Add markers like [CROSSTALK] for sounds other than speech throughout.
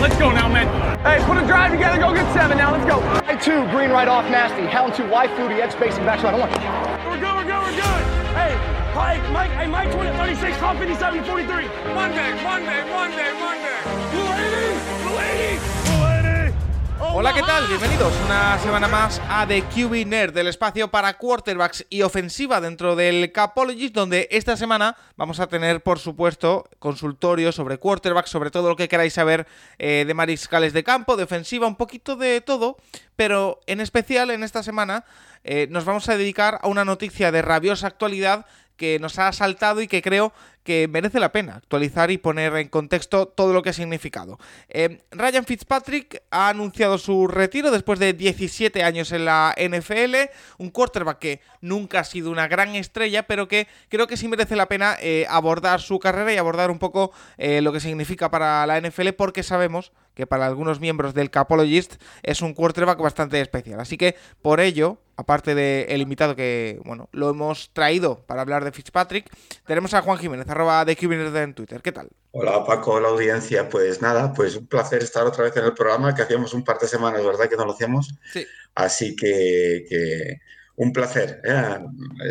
Let's go now, man. Hey, put a drive together. Go get seven now. Let's go. Hey, two, green right off, nasty. Hound two, wide fluty, edge spacing back right. I want. We're good, we're good, we're good. Hey, Mike, Mike, hey, Mike 20, 36, top 57, 43. Monday, Monday, Monday, Monday. Blue 80, Hola, ¿qué tal? Bienvenidos una semana más a The QB Nerd, del espacio para quarterbacks y ofensiva dentro del Capologist, donde esta semana vamos a tener, por supuesto, consultorio sobre quarterbacks, sobre todo lo que queráis saber eh, de mariscales de campo, de ofensiva, un poquito de todo, pero en especial en esta semana eh, nos vamos a dedicar a una noticia de rabiosa actualidad que nos ha saltado y que creo que merece la pena actualizar y poner en contexto todo lo que ha significado. Eh, Ryan Fitzpatrick ha anunciado su retiro después de 17 años en la NFL, un quarterback que nunca ha sido una gran estrella, pero que creo que sí merece la pena eh, abordar su carrera y abordar un poco eh, lo que significa para la NFL, porque sabemos que para algunos miembros del Capologist es un quarterback bastante especial. Así que por ello, aparte del invitado que, bueno, lo hemos traído para hablar de Fitzpatrick, tenemos a Juan Jiménez, arroba de QBNerd en Twitter. ¿Qué tal? Hola Paco, la audiencia. Pues nada, pues un placer estar otra vez en el programa, que hacíamos un par de semanas, ¿verdad? Que no lo hacíamos. Sí. Así que, que un placer. ¿eh?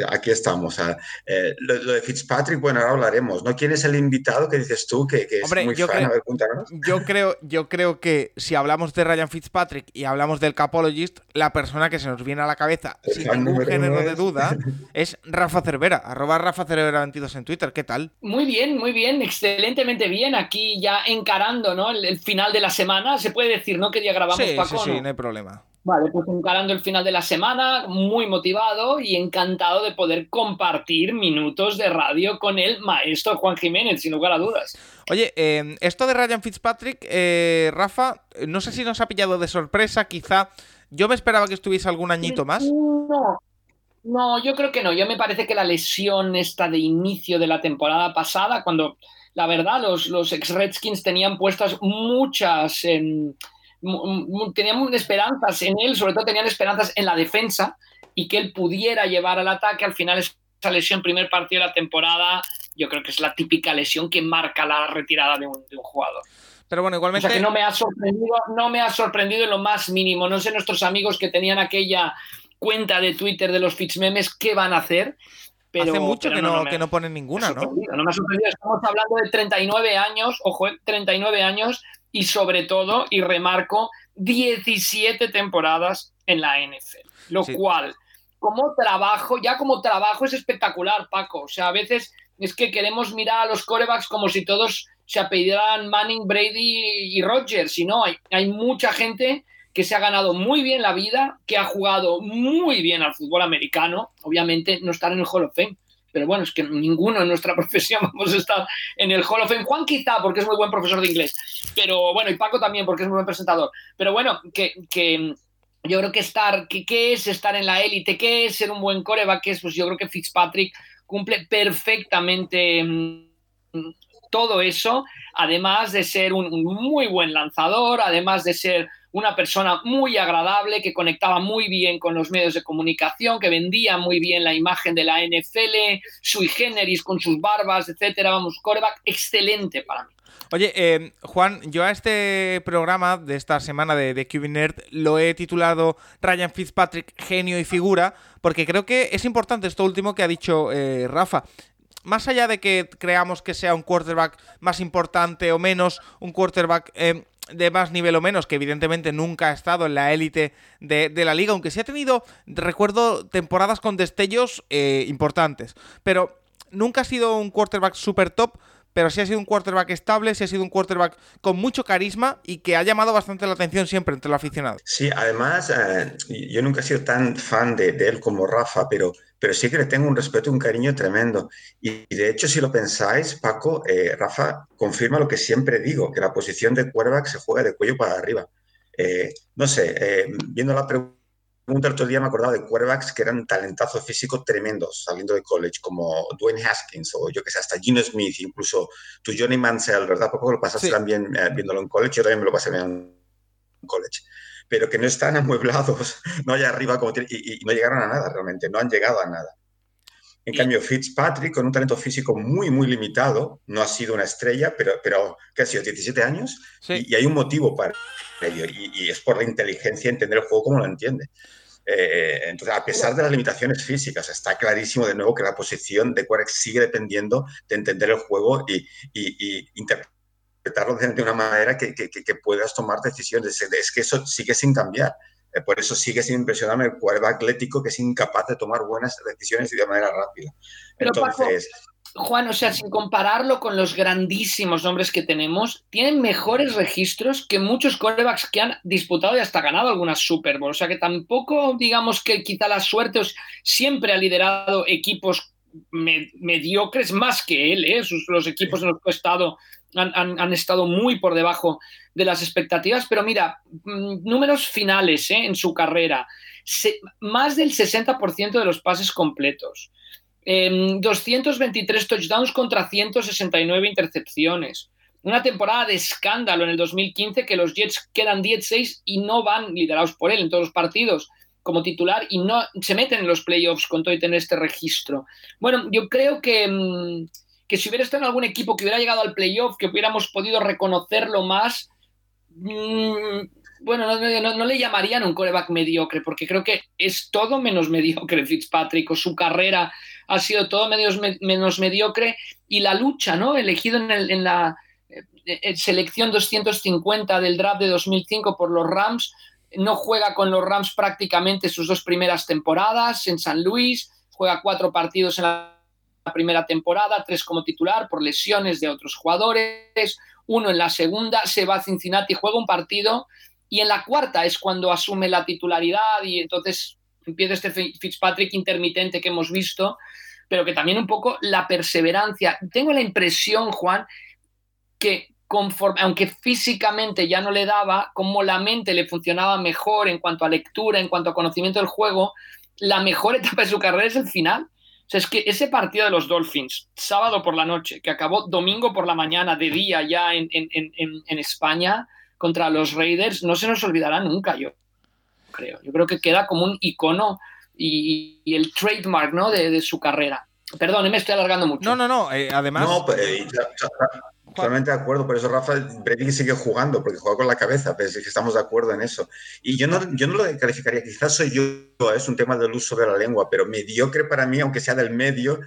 Aquí estamos. Eh, lo, lo, de Fitzpatrick, bueno, ahora hablaremos. ¿no? ¿Quién es el invitado que dices tú que, que Hombre, es muy yo fan? creo, A ver, cuéntanos. Yo creo, yo creo que si hablamos de Ryan Fitzpatrick y hablamos del Capologist, la persona que se nos viene a la cabeza, El sin ningún género de duda, [LAUGHS] es Rafa Cervera, arroba Rafa Cervera 22 en Twitter. ¿Qué tal? Muy bien, muy bien, excelentemente bien. Aquí ya encarando ¿no? el, el final de la semana, se puede decir, ¿no? Que día grabamos, Sí, Paco, sí, sí, ¿no? no hay problema. Vale, pues encarando el final de la semana, muy motivado y encantado de poder compartir minutos de radio con el maestro Juan Jiménez, sin lugar a dudas. Oye, eh, esto de Ryan Fitzpatrick, eh, Rafa, no sé si nos ha pillado de sorpresa, quizá. Yo me esperaba que estuviese algún añito más. No, no, yo creo que no. Yo me parece que la lesión esta de inicio de la temporada pasada, cuando la verdad los, los ex-Redskins tenían puestas muchas, em, mu- mu- tenían esperanzas en él, sobre todo tenían esperanzas en la defensa y que él pudiera llevar al ataque. Al final esa lesión, primer partido de la temporada, yo creo que es la típica lesión que marca la retirada de un, de un jugador. Pero bueno, O igualmente. sea que no me ha sorprendido, no me ha sorprendido en lo más mínimo. No sé nuestros amigos que tenían aquella cuenta de Twitter de los Fitzmemes qué van a hacer. Pero, hace mucho pero que no, me- que no ponen ninguna, ¿no? no me ha sorprendido. Estamos hablando de 39 años, ojo, eh, 39 años y sobre todo, y remarco, 17 temporadas en la NFL. Lo Sí. cual, como trabajo, ya como trabajo es espectacular, Paco. O sea, a veces es que queremos mirar a los corebacks como si todos se apellidaran Manning, Brady y Rodgers. Y no, hay, hay mucha gente que se ha ganado muy bien la vida, que ha jugado muy bien al fútbol americano. Obviamente no estar en el Hall of Fame. Pero bueno, es que ninguno en nuestra [LAUGHS] profesión vamos a estar en el Hall of Fame. Juan quizá, porque es muy buen profesor de inglés. Pero bueno, y Paco también, porque es muy buen presentador. Pero bueno, que, que yo creo que estar, que, ¿qué es estar en la élite? ¿Qué es ser un buen coreback? ¿Qué es? Pues yo creo que Fitzpatrick cumple perfectamente mm, todo eso, además de ser un muy buen lanzador, además de ser una persona muy agradable, que conectaba muy bien con los medios de comunicación, que vendía muy bien la imagen de la NFL, sui generis con sus barbas, etcétera. Vamos, coreback excelente para mí. Oye, eh, Juan, yo a este programa de esta semana de, de lo he titulado Ryan Fitzpatrick, genio y figura, porque creo que es importante esto último que ha dicho eh, Rafa. Más allá de que creamos que sea un quarterback más importante o menos, un quarterback eh, de más nivel o menos, que evidentemente nunca ha estado en la élite de, de la liga, aunque sí ha tenido, recuerdo, temporadas con destellos eh, importantes, pero nunca ha sido un quarterback super top, pero sí ha sido un quarterback estable, sí ha sido un quarterback con mucho carisma y que ha llamado bastante la atención siempre entre el aficionado. Sí, además, eh, yo nunca he sido tan fan de, de él como Rafa, pero, pero sí que le tengo un respeto un cariño tremendo. Y, y de hecho, si lo pensáis, Paco, eh, Rafa confirma lo que siempre digo, que la posición de quarterback se juega de cuello para arriba. Eh, no sé, eh, viendo la pregunta el otro día me acordaba de quarterbacks que eran talentazos físicos tremendos saliendo de college, como Dwayne Haskins o yo que sé, hasta Gino Smith, incluso tu Johnny Mansell, ¿verdad? Poco lo pasaste Sí. también eh, viéndolo en college, yo también me lo pasé en college. Pero que no están amueblados, [LAUGHS] no allá arriba como tiene- y, y no llegaron a nada realmente, no han llegado a nada. En cambio, Fitzpatrick, con un talento físico muy, muy limitado, no ha sido una estrella, pero, pero ¿qué ha sido? ¿17 años? Y, hay un motivo para ello, y, es por la inteligencia entender el juego como lo entiende. Eh, entonces, a pesar de las limitaciones físicas, está clarísimo de nuevo que la posición de Quark sigue dependiendo de entender el juego y, y interpretarlo de una manera que, que, que, puedas tomar decisiones. Es que eso sigue sin cambiar. Eh, por eso sigue sin impresionarme el quarterback atlético que es incapaz de tomar buenas decisiones y de manera rápida. Entonces. Juan, o sea, sin compararlo con los grandísimos nombres que tenemos, tienen mejores registros que muchos quarterbacks que han disputado y hasta ganado algunas Super Bowl. O sea, que tampoco digamos que quizá la suerte siempre ha liderado equipos mediocres más que él. ¿eh? los equipos en los que ha estado han, estado muy por debajo de las expectativas, pero mira, mm, números finales ¿eh? en su carrera, más del 60% de los pases completos, 223 em, touchdowns contra 169 intercepciones. Una temporada de escándalo en el 2015 que los Jets quedan 10-6 y no van liderados por él en todos los partidos como titular y no se meten en los playoffs con todo y tener este registro. Bueno, yo creo que... Mm, que si hubiera estado en algún equipo que hubiera llegado al playoff, que hubiéramos podido reconocerlo más, mm, bueno, no, le llamarían un coreback mediocre, porque creo que es todo menos [LAUGHS] mediocre Fitzpatrick, o su carrera ha sido todo menos, mediocre, y la lucha, ¿no? Elegido en, la eh, eh, selección 250 del draft de 2005 por los Rams, no juega con los Rams prácticamente sus dos primeras temporadas en San Luis, juega cuatro partidos en la primera temporada, tres como titular por lesiones de otros jugadores, uno en la segunda, se va a Cincinnati, juega un partido y en la cuarta es cuando asume la titularidad y entonces empieza este Fitzpatrick intermitente que hemos visto, pero que también un poco la perseverancia. Tengo la impresión, Juan, que conforme, aunque físicamente ya no le daba, como la mente le funcionaba mejor en cuanto a lectura, en cuanto a conocimiento del juego, la mejor [LAUGHS] etapa de su carrera es el final sea, es que ese partido de los Dolphins, sábado por la noche, que acabó domingo por la mañana, de día ya en, España, contra los Raiders, no se nos olvidará nunca, yo creo. Yo creo que queda como un icono y, el trademark ¿no? de, su carrera. Perdón, me estoy alargando mucho. No, no, no. Eh, además. No, pues, eh, Totalmente de acuerdo, por eso Rafa Brady sigue jugando, porque juega con la cabeza, pues estamos de acuerdo en eso. Y yo no, yo no lo calificaría, quizás soy yo, es un tema del uso de la lengua, pero mediocre para mí, aunque sea del medio,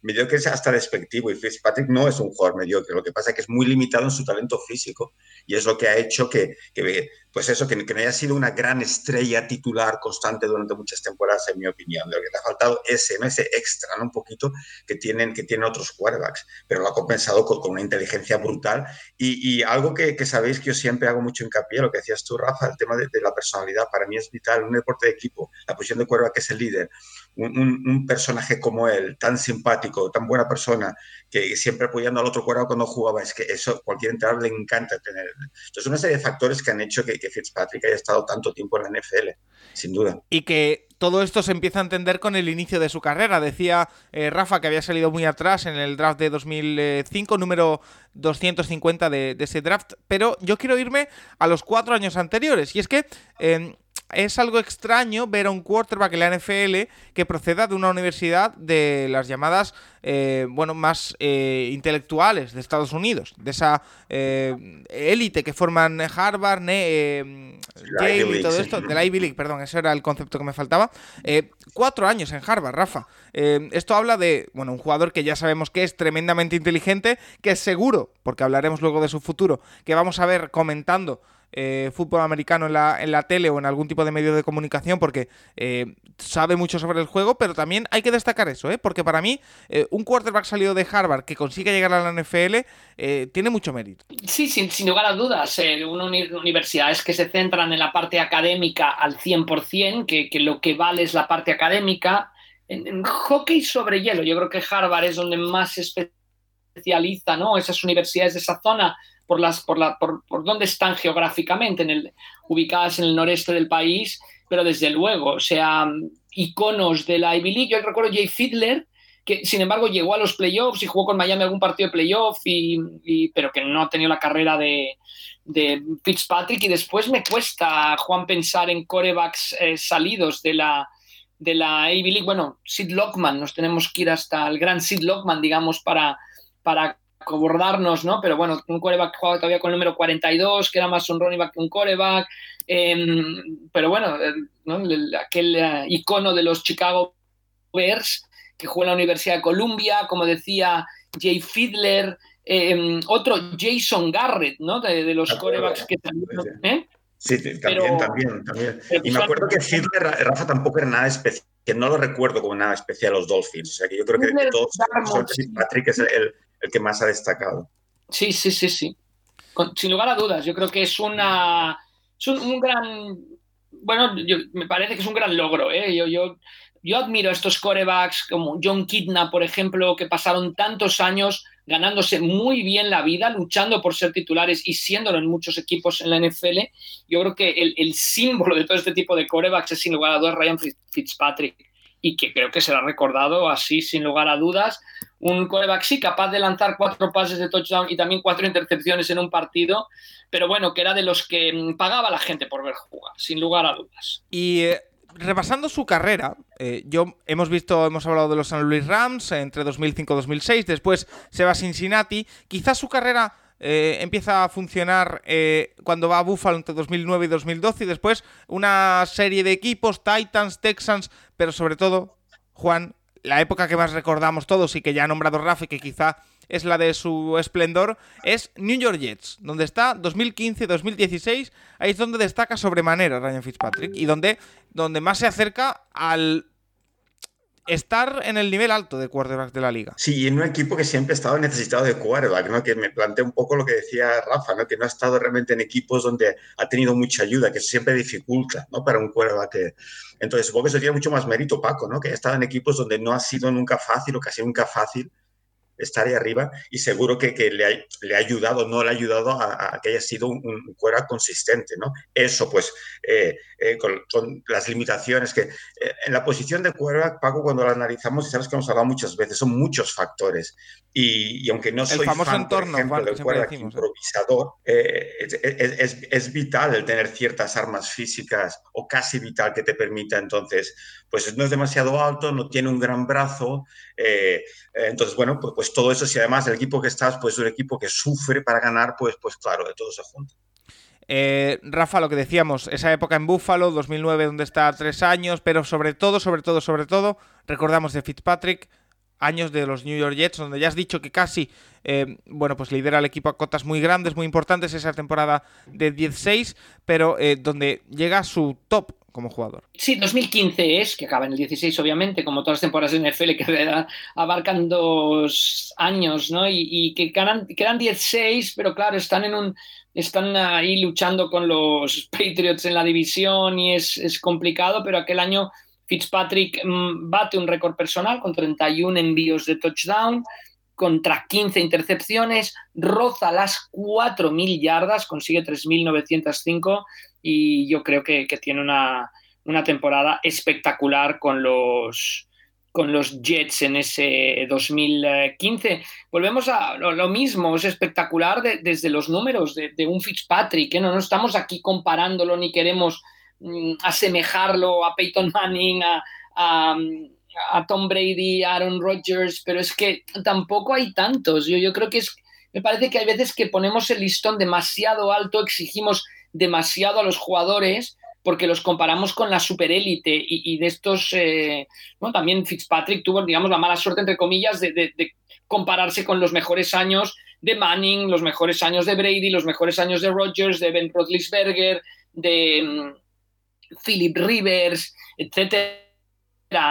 mediocre es hasta despectivo y Fitzpatrick no es un jugador mediocre, lo que pasa es que es muy limitado en su talento físico y es lo que ha hecho que, que pues eso, que, que, no haya sido una gran estrella titular constante durante muchas temporadas, en mi opinión. Lo que le ha faltado es ese extra, ¿no? un poquito que tienen, que tienen otros quarterbacks, pero lo ha compensado con, una inteligencia brutal y, algo que, sabéis que yo siempre hago mucho hincapié, lo que decías tú, Rafa, el tema de, de la personalidad, para mí es vital, un deporte de equipo, la posición de quarterback es el líder, un, personaje como él, tan simpático, tan buena persona, que siempre apoyando al otro cuerpo cuando jugaba, es que eso cualquier entrenador le encanta tener. Entonces, una serie de factores que han hecho que, Fitzpatrick haya estado tanto tiempo en la NFL, sin duda. Y que todo esto se empieza a entender con el inicio de su carrera. Decía eh, Rafa que había salido muy atrás en el draft de 2005, número 250 de, ese draft, pero yo quiero irme a los cuatro años anteriores. Y es que eh, es algo extraño ver a un quarterback en la NFL que proceda de una universidad de las llamadas, eh, bueno, más eh, intelectuales de Estados Unidos, de esa eh, élite que forman Harvard, Yale y todo esto, de la Ivy League, perdón, ese era el concepto que me faltaba. cuatro años en Harvard, Rafa. esto habla de, bueno, un jugador que ya sabemos que es tremendamente inteligente, que es seguro, porque hablaremos luego de su futuro, que vamos a ver comentando eh, fútbol americano en la, en la tele o en algún tipo de medio de comunicación porque eh, sabe mucho sobre el juego, pero también hay que destacar eso, ¿eh? porque para mí un quarterback salido de Harvard que consigue llegar a la NFL tiene mucho mérito. Sí, sin, sin lugar a dudas, una universidades que se centran en la parte académica al 100%, que, que lo que vale es la parte académica. En, hockey sobre hielo, yo creo que Harvard es donde más se especializa, ¿no? Esas universidades de esa zona por, las, por, la, por, por dónde están geográficamente, en el, ubicadas en el noreste del país, pero desde luego, o sea, iconos de la Ivy League. Yo recuerdo Jay Fiedler, que sin embargo llegó a los playoffs y jugó con Miami algún partido de playoff, y, pero que no ha tenido la carrera de, de, Fitzpatrick. Y después me cuesta, Juan, pensar en corebacks eh, salidos de la, de la Ivy League. Bueno, Sid Lockman, nos tenemos que ir hasta el gran Sid Lockman, digamos, para, para abordarnos, ¿no? Pero bueno, un coreback jugaba todavía con el número 42, que era más un running back que un coreback. Em, pero bueno, aquel eh, icono de los Chicago Bears que jugó en la Universidad de Columbia, como decía Jay Fiedler, em, otro Jason Garrett, ¿no? De, los corebacks que también. ¿eh? Sí, también, también, también. y me acuerdo que Fiedler, Rafa, tampoco era nada especial, que no lo recuerdo como nada especial los Dolphins. O sea, que yo creo que de todos, Patrick es el, el que más ha destacado. Sí, sí, sí, sí. sin lugar a dudas, yo creo que es una es un, gran bueno, me parece que es un gran logro. ¿eh? Yo, yo, yo admiro a estos corebacks como John Kidna, por ejemplo, que pasaron tantos años ganándose muy bien la vida, luchando por ser titulares y siéndolo en muchos equipos en la NFL. Yo creo que el, el símbolo de todo este tipo de corebacks es sin lugar a dudas Ryan Fitzpatrick y que creo que será recordado así sin lugar a dudas. Un coreback sí capaz de lanzar cuatro pases de touchdown y también cuatro intercepciones en un partido, pero bueno, que era de los que mm, pagaba la gente por ver jugar, sin lugar a dudas. Y eh, repasando su carrera, eh, yo hemos visto, hemos hablado de los San Luis Rams entre 2005 y 2006, después se va a Cincinnati, quizás su carrera eh, empieza a funcionar eh, cuando va a Buffalo entre 2009 y 2012 y después una serie de equipos, Titans, Texans, pero sobre todo, Juan, la época que más recordamos todos y que ya ha nombrado Rafa que quizá es la de su esplendor, es New York Jets, donde está 2015-2016, ahí es donde destaca sobremanera Ryan Fitzpatrick y donde, donde más se acerca al estar en el nivel alto de quarterback de la liga. Sí, y en un equipo que siempre ha estado necesitado de quarterback, ¿no? que me plantea un poco lo que decía Rafa, ¿no? que no ha estado realmente en equipos donde ha tenido mucha ayuda, que siempre dificulta ¿no? para un quarterback. Entonces, supongo que eso tiene mucho más mérito, Paco, ¿no? que ha estado en equipos donde no ha sido nunca fácil o casi nunca fácil estar ahí arriba y seguro que, que le, ha, le, ha, ayudado, no le ha ayudado a, a que haya sido un, un consistente, ¿no? Eso, pues, eh, eh, con, con, las limitaciones que... Eh, en la posición de quarterback, Paco, cuando la analizamos, y sabes que hemos hablado muchas veces, son muchos factores. Y, y aunque no soy el famoso fan, entorno, por ejemplo, del decimos, improvisador, eh, es, es, es, vital el tener ciertas armas físicas o casi vital que te permita, entonces, pues no es demasiado alto, no tiene un gran brazo, entonces, bueno, pues, pues todo eso, si además el equipo que estás, pues es un equipo que sufre para ganar, pues, pues claro, de todo se junta. Eh, Rafa, lo que decíamos, esa época en Buffalo, 2009, donde está tres años, pero sobre todo, sobre todo, sobre todo, recordamos de Fitzpatrick, años de los New York Jets, donde ya has dicho que casi, eh, bueno, pues lidera el equipo a cotas muy grandes, muy importantes, esa temporada de 16, pero eh, donde llega a su top como jugador. Sí, 2015 es, que acaba en el 16, obviamente, como todas las temporadas de NFL que [LAUGHS] abarcan dos años, ¿no? Y, que quedan, quedan 16, pero claro, están en un están ahí luchando con los [LAUGHS] Patriots en la división y es, es complicado, pero aquel año Fitzpatrick mmm, bate un récord personal con 31 envíos de touchdown, contra 15 intercepciones, roza las 4.000 yardas, consigue 3.905 y yo creo que, tiene una, una, temporada espectacular con los, con los Jets en ese 2015. Volvemos a lo, mismo, es espectacular de, desde los números de, un Fitzpatrick, ¿eh? no, no estamos aquí comparándolo ni queremos mm, asemejarlo a Peyton Manning, a, a, a, Tom Brady, a Aaron Rodgers, pero es que tampoco hay tantos. Yo, yo creo que es, me parece que hay veces que ponemos el listón demasiado alto, exigimos demasiado a los jugadores porque los comparamos con la superélite y, y, de estos, eh, bueno, también Fitzpatrick tuvo, digamos, la mala suerte, entre comillas, de, de, compararse con los mejores años de Manning, los mejores años de Brady, los mejores años de Rodgers, de Ben Roethlisberger, de um, Philip Rivers, etcétera.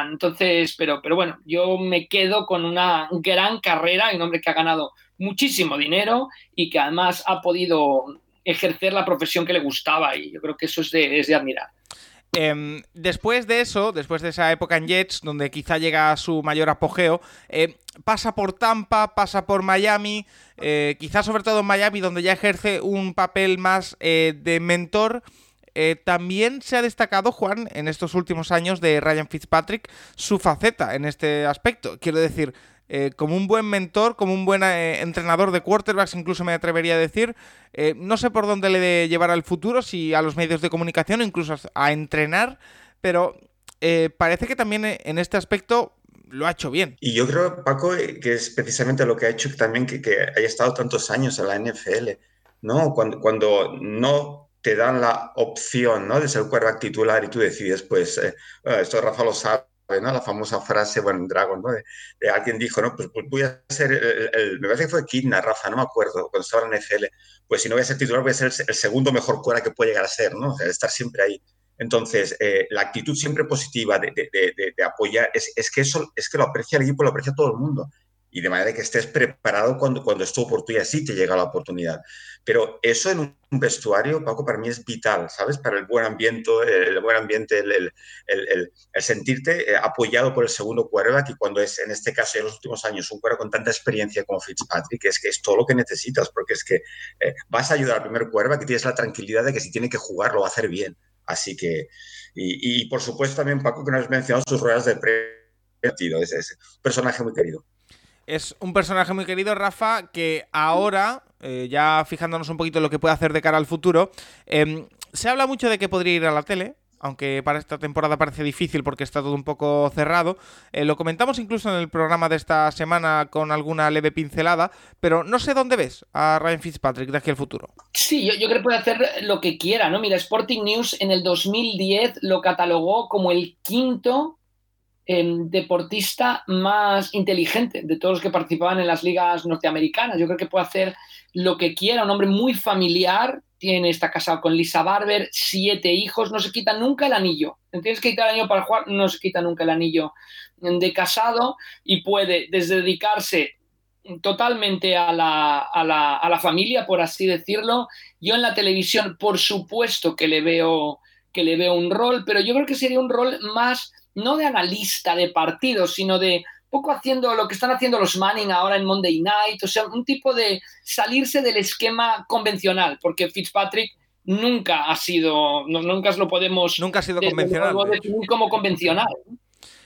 Entonces, pero, pero bueno, yo me quedo con una gran carrera, un hombre que ha ganado muchísimo dinero y que además ha podido ejercer la profesión que le gustaba y yo creo que eso es de, es de admirar. Eh, después de eso, después de esa época en Jets, donde quizá llega a su mayor apogeo, eh, pasa por Tampa, pasa por Miami, eh, quizá sobre todo en Miami, donde ya ejerce un papel más eh, de mentor. también se ha destacado, Juan, en estos últimos años de Ryan Fitzpatrick, su faceta en este aspecto. Quiero decir, eh, como un buen mentor, como un buen eh, entrenador de quarterbacks, incluso me atrevería a decir. Eh, no sé por dónde le de llevar al futuro, si a los medios de comunicación o incluso a entrenar, pero eh, parece que también en este aspecto lo ha hecho bien. Y yo creo, Paco, que es precisamente lo que ha hecho también que, que haya estado tantos años en la NFL, ¿no? Cuando, cuando no te dan la opción, ¿no? De ser quarterback titular y tú decides, pues, eh, esto Rafa lo sabe, ¿no? La famosa frase, bueno, Dragon, ¿no? De, alguien dijo, ¿no? Pues, pues voy a ser, el, me parece que fue Kidna, Rafa, no me acuerdo, cuando estaba en NFL, pues si no voy a ser titular, voy a ser el, segundo mejor quarterback que puede llegar a ser, ¿no? O sea, estar siempre ahí. Entonces, eh, la actitud siempre positiva de, apoyar, es, que eso es que lo aprecia el equipo, lo aprecia todo el mundo. Y de manera que estés preparado cuando, cuando es tu oportunidad, sí te llega la oportunidad. Pero eso en un vestuario, Paco, para mí es vital, ¿sabes? Para el buen ambiente, el buen ambiente, el, el, sentirte eh, apoyado por el segundo quarterback y cuando es, en este caso, en los últimos años, un quarterback con tanta experiencia como Fitzpatrick, es que es todo lo que necesitas, porque es que eh, vas a ayudar al primer quarterback y tienes la tranquilidad de que si tiene que jugar lo va a hacer bien. Así que, y, por supuesto también Paco, que no has mencionado sus ruedas de partido, es, es un personaje muy querido. Es un personaje muy querido, Rafa, que ahora, eh, ya fijándonos un poquito en lo que puede hacer de cara al futuro, em, se habla mucho de que podría ir a la tele, aunque para esta temporada parece difícil porque está todo un poco cerrado. Eh, lo comentamos incluso en el programa de esta semana con alguna leve pincelada, pero no sé dónde ves a Ryan Fitzpatrick de aquí al futuro. Sí, yo, creo que puede hacer lo que quiera, ¿no? Mira, Sporting News en el 2010 lo catalogó como el quinto deportista más inteligente de todos los que participaban en las ligas norteamericanas. Yo creo que puede hacer lo que quiera, un hombre muy familiar, tiene, está casado con Lisa Barber, siete hijos, no se quita nunca el anillo. Tienes que quitar el anillo para jugar, no se quita nunca el anillo de casado y puede desde dedicarse totalmente a la, a la, a la familia, por así decirlo. Yo en la televisión, por supuesto que le veo que le veo un rol, pero yo creo que sería un rol más no de analista de partidos, sino de poco haciendo lo que están haciendo los Manning ahora en Monday Night, o sea, un tipo de salirse del esquema convencional, porque Fitzpatrick nunca ha sido, nunca lo podemos... Nunca ha sido convencional. Definir como convencional.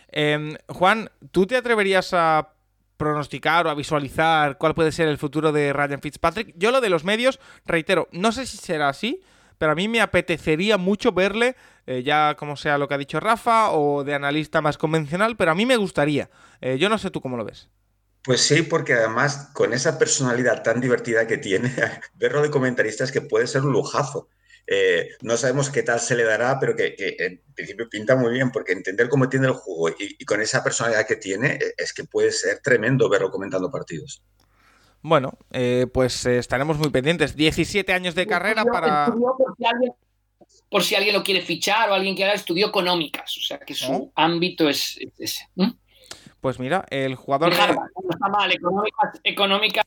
Em, Juan, ¿tú te atreverías a pronosticar o a visualizar cuál puede ser el futuro de Ryan Fitzpatrick? Yo lo de los medios, reitero, no sé si será así, pero a mí me apetecería mucho verle, eh, ya como sea lo que ha dicho Rafa, o de analista más convencional, pero a mí me gustaría. Eh, yo no sé tú cómo lo ves. Pues sí, porque además con esa personalidad tan divertida que tiene, [LAUGHS] verlo de comentarista es que puede ser un lujazo. Eh, no sabemos qué tal se le dará, pero que, en principio pinta muy bien, porque entender cómo tiene el juego y, y, con esa personalidad que tiene, es que puede ser tremendo verlo comentando partidos. Bueno, eh, pues eh, estaremos muy pendientes. 17 años de carrera para... Por si, alguien, lo quiere fichar o alguien que haga estudio económicas, o sea que su ámbito es, ese. Pues mira, el jugador... No está mal, económicas,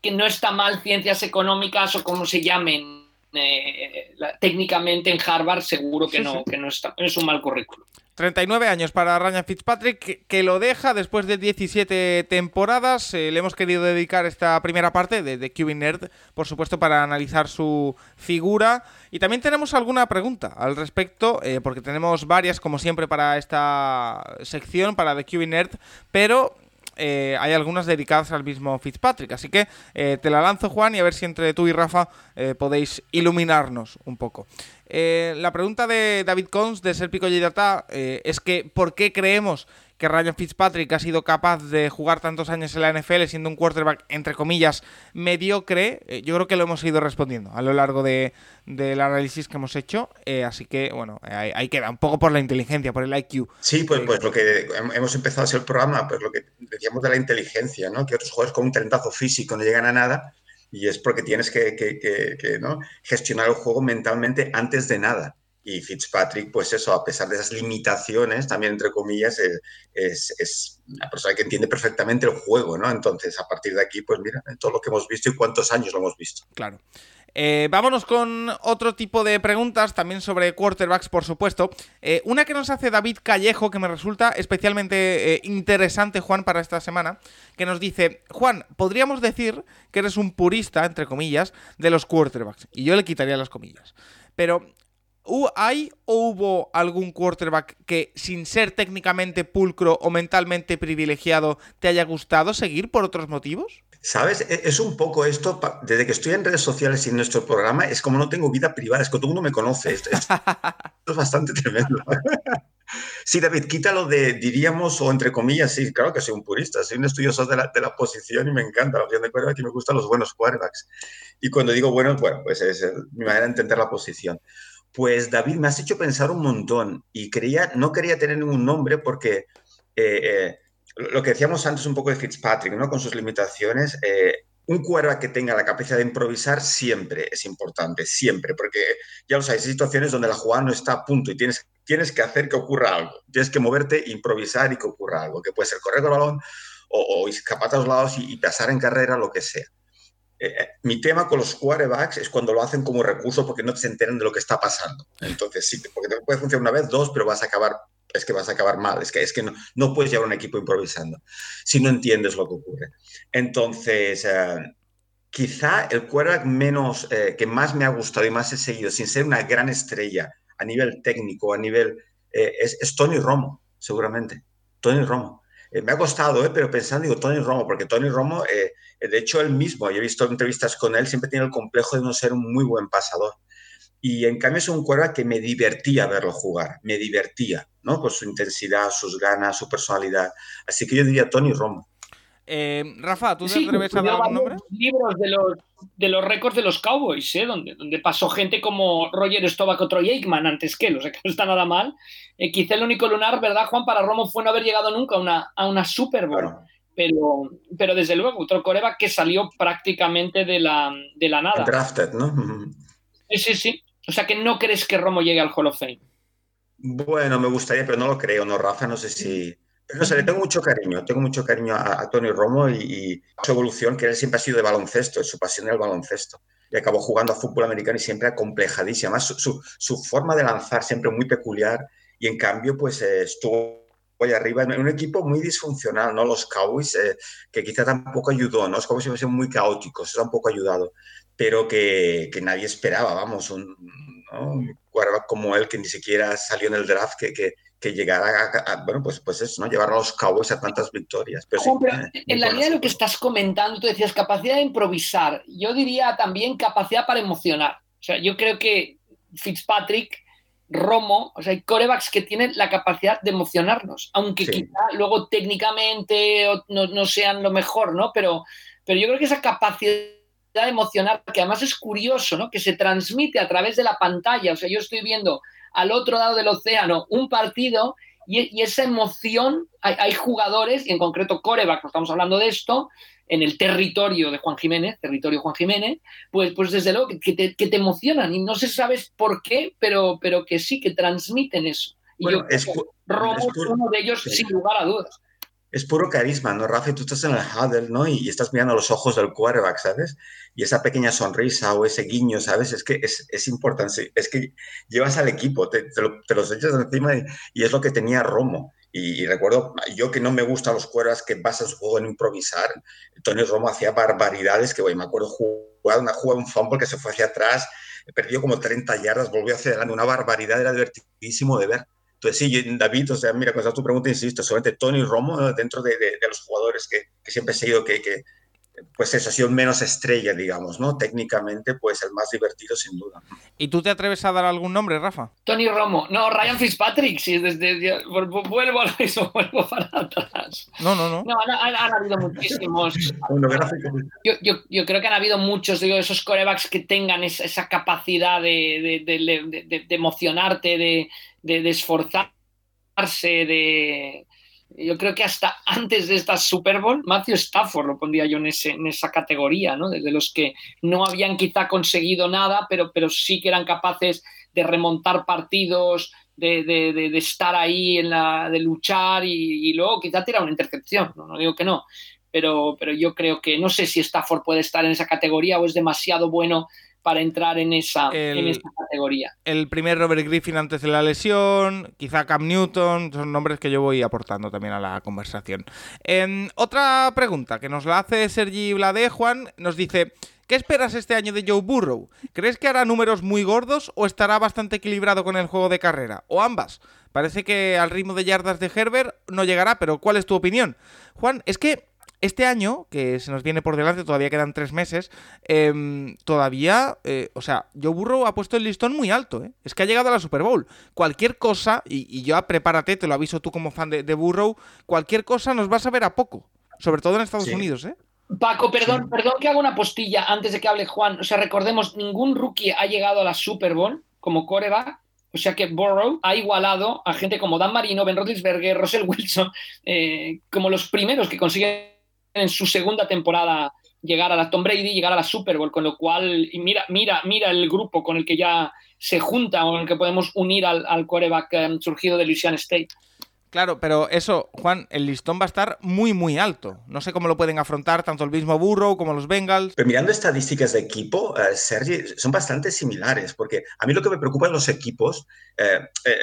que no está mal ciencias económicas o como se llamen eh, técnicamente en Harvard, seguro que no, que no está, es un mal currículum. 39 años para Ryan Fitzpatrick, que, lo deja después de 17 temporadas. Eh, le hemos querido dedicar esta primera parte de, de QB Nerd, por supuesto, para analizar su figura. Y también tenemos alguna pregunta al respecto, eh, porque tenemos varias, como siempre, para esta sección, para The QB Nerd, pero eh, hay algunas dedicadas al mismo Fitzpatrick. Así que te la lanzo, Juan, y a ver si entre tú y Rafa podéis iluminarnos un poco. Eh, la pregunta de David Cons de Serpico y Data eh, es que ¿por qué creemos que Ryan Fitzpatrick ha sido capaz de jugar tantos años en la NFL siendo un quarterback, entre comillas, mediocre? Eh, yo creo que lo hemos ido respondiendo a lo largo del análisis que hemos hecho. así que, bueno, ahí, queda, un poco por la inteligencia, por el IQ. Sí, pues, pues lo que hemos empezado a hacer el programa, pues lo que decíamos de la inteligencia, ¿no? Que otros jugadores con un talentazo físico no llegan a nada y es porque tienes que, ¿no? gestionar el juego mentalmente antes de nada. Y Fitzpatrick, pues eso, a pesar de esas limitaciones, también entre comillas, es, es, una persona que entiende perfectamente el juego, ¿no? Entonces, a partir de aquí, pues mira, todo lo que hemos visto y cuántos años lo hemos visto. Claro. Eh, vámonos con otro tipo de preguntas, también sobre quarterbacks, por supuesto. Eh, una que nos hace David Callejo, que me resulta especialmente eh, interesante, Juan, para esta semana, que nos dice, Juan, podríamos decir que eres un purista, entre comillas, de los quarterbacks. Y yo le quitaría las comillas. Pero, ¿hay o hubo algún quarterback que, sin ser técnicamente pulcro o mentalmente privilegiado, te haya gustado seguir por otros motivos? ¿Sabes? E-, es un poco esto, desde que estoy en redes sociales y en nuestro programa, es como no tengo vida privada, es que todo el mundo me conoce. Esto, [LAUGHS] es bastante tremendo. [LAUGHS] Sí, David, quítalo de, diríamos, o entre comillas, sí, claro que soy un purista, soy un estudioso de la, de la posición y me encanta la opción de quarterback y me gustan los buenos quarterbacks. Y cuando digo buenos, bueno, pues es mi manera de entender la posición. Pues David, me has hecho pensar un montón y quería, no quería tener ningún nombre porque eh, eh, lo que decíamos antes un poco de Fitzpatrick, ¿no? Con sus limitaciones, eh, un quarterback que tenga la capacidad de improvisar siempre es importante, siempre, porque ya lo sabéis, hay situaciones donde la jugada no está a punto y tienes, tienes que hacer que ocurra algo, tienes que moverte, improvisar y que ocurra algo, que puede ser correr el balón o, escapar a los lados y, pasar en carrera, lo que sea. Eh, eh, mi tema con los quarterbacks es cuando lo hacen como recurso porque no se enteran de lo que está pasando. Entonces, sí, porque te puede funcionar una vez, dos, pero vas a acabar es que vas a acabar mal, es que, es que no, no puedes llevar un equipo improvisando si no entiendes lo que ocurre. Entonces, eh, quizá el quarterback menos, eh, que más me ha gustado y más he seguido, sin ser una gran estrella a nivel técnico, a nivel, eh, es, Tony Romo, seguramente. Tony Romo. me ha costado, pero pensando, digo, Tony Romo, porque Tony Romo, de hecho, él mismo, yo he visto entrevistas con él, siempre tiene el complejo de no ser un muy buen pasador. Y en cambio es un quarterback que me divertía verlo jugar, me divertía, ¿no? Por su intensidad, sus ganas, su personalidad. Así que yo diría Tony Romo. Eh, Rafa, ¿tú te atreves a dar algún nombre? libros de los, de los récords de los Cowboys, ¿eh? donde, donde pasó gente como Roger Staubach o Troy Aikman antes que él, o sea que no está nada mal. Eh, quizá el único lunar, ¿verdad, Juan? Para Romo fue no haber llegado nunca a una, a una Super Bowl. Pero, pero desde luego, otro coreba que salió prácticamente de la, de la nada. Drafted, ¿no? Sí, sí, sí. O sea que no crees que Romo llegue al Hall of Fame. Bueno, me gustaría, pero no lo creo, ¿no, Rafa? No sé si. Pero no sé, le tengo mucho cariño, tengo mucho cariño a, Tony Romo y, su evolución, que él siempre ha sido de baloncesto, su pasión era el baloncesto. Y acabó jugando a fútbol americano y siempre acomplejadísima. Además, su, su, forma de lanzar siempre muy peculiar y en cambio, pues eh, estuvo ahí arriba en un equipo muy disfuncional, ¿no? Los Cowboys, eh, que quizá tampoco ayudó, ¿no? Los Cowboys siempre muy caóticos, eso tampoco ha ayudado pero que, que nadie esperaba, vamos, un, ¿no? como él que ni siquiera salió en el draft, que, que, que llegara a, bueno, pues, pues eso, ¿no? Llevar a los Cowboys a tantas victorias. Pero eh, en la línea de lo que estás comentando, tú decías capacidad de improvisar. Yo diría también capacidad para emocionar. O sea, yo creo que Fitzpatrick, Romo, o sea, hay corebacks que tienen la capacidad de emocionarnos, aunque quizá luego técnicamente no, no, sean lo mejor, ¿no? Pero, pero yo creo que esa capacidad emocional, que además es curioso, ¿no? Que se transmite a través de la pantalla. O sea, yo estoy viendo al otro lado del océano un partido y, esa emoción, hay, jugadores, y en concreto Coreback, estamos hablando de esto, en el territorio de Juan Jiménez, territorio Juan Jiménez, pues, pues desde luego que te, que te emocionan y no se sabes por qué, pero, pero que sí, que transmiten eso. Y yo es, uno de ellos sin lugar a dudas es puro carisma, ¿no, Rafa? Tú estás en el huddle, ¿no? Y, estás mirando los ojos del quarterback, ¿sabes? Y esa pequeña sonrisa o ese guiño, ¿sabes? Es que es, es importante, es que llevas al equipo, te, te, los echas encima y, es lo que tenía Romo. Y, recuerdo, yo que no me gustan los quarterbacks que basan su juego en improvisar, Tony Romo hacía barbaridades que, güey, me acuerdo jugar una jugada, un fumble que se fue hacia atrás, perdió como 30 yardas, volvió hacia adelante, una barbaridad, era divertidísimo de ver. Entonces, sí, David, o sea, mira, con tu pregunta, insisto, solamente Tony Romo, dentro de, los jugadores que, siempre he seguido, que, que, pues eso ha sido menos estrella, digamos, ¿no? Técnicamente, pues el más divertido, sin duda. ¿Y tú te atreves a dar algún nombre, Rafa? Tony Romo. No, Ryan Fitzpatrick, sí, desde, vuelvo a eso, [LAUGHS] vuelvo para atrás. No, no, no. No, han, habido muchísimos. [LAUGHS] yo, yo, yo, creo que han habido muchos, digo, esos corebacks que tengan esa, esa capacidad de, de, de emocionarte, de de, esforzarse, de... Yo creo que hasta antes de esta Super Bowl, Matthew Stafford lo pondría yo en, esa categoría, ¿no? De los que no habían quizá conseguido nada, pero, pero sí que eran capaces de remontar partidos, de, de, estar ahí, en la, de luchar y, luego quizá tirar una intercepción, no, no digo que no, pero, pero yo creo que no sé si Stafford puede estar en esa categoría o es demasiado bueno para entrar en esa, en categoría. El primer Robert Griffin antes de la lesión, quizá Cam Newton, son nombres que yo voy aportando también a la conversación. Em, otra pregunta que nos la hace Sergi Blade, Juan, nos dice... ¿Qué esperas este año de Joe Burrow? ¿Crees que hará números muy gordos o estará bastante equilibrado con el juego de carrera? ¿O ambas? Parece que al ritmo de yardas de Herbert no llegará, pero ¿cuál es tu opinión? Juan, es que Este año, que se nos viene por delante, todavía quedan tres meses, em, todavía, eh, o sea, Joe Burrow ha puesto el listón muy alto, ¿eh? Es que ha llegado a la Super Bowl. Cualquier cosa, y, yo prepárate, te lo aviso tú como fan de, Burrow, cualquier cosa nos vas a ver a poco, sobre todo en Estados Unidos, ¿eh? Paco, perdón, perdón que haga una postilla antes de que hable Juan. O sea, recordemos, ningún rookie ha llegado a la Super Bowl como coreback. O sea que Burrow ha igualado a gente como Dan Marino, Ben Roethlisberger, Russell Wilson, eh, como los primeros que consiguen en su segunda temporada llegar a la Tom Brady, llegar a la Super Bowl, con lo cual, mira, mira, mira el grupo con el que ya se junta o en el que podemos unir al, al quarterback eh, surgido de Louisiana State. Claro, pero eso, Juan, el listón va a estar muy, muy alto. No sé cómo lo pueden afrontar tanto el mismo Burrow como los Bengals. Pero mirando estadísticas de equipo, eh, Sergi, son bastante similares, porque a mí lo que me preocupa en los equipos, eh, eh,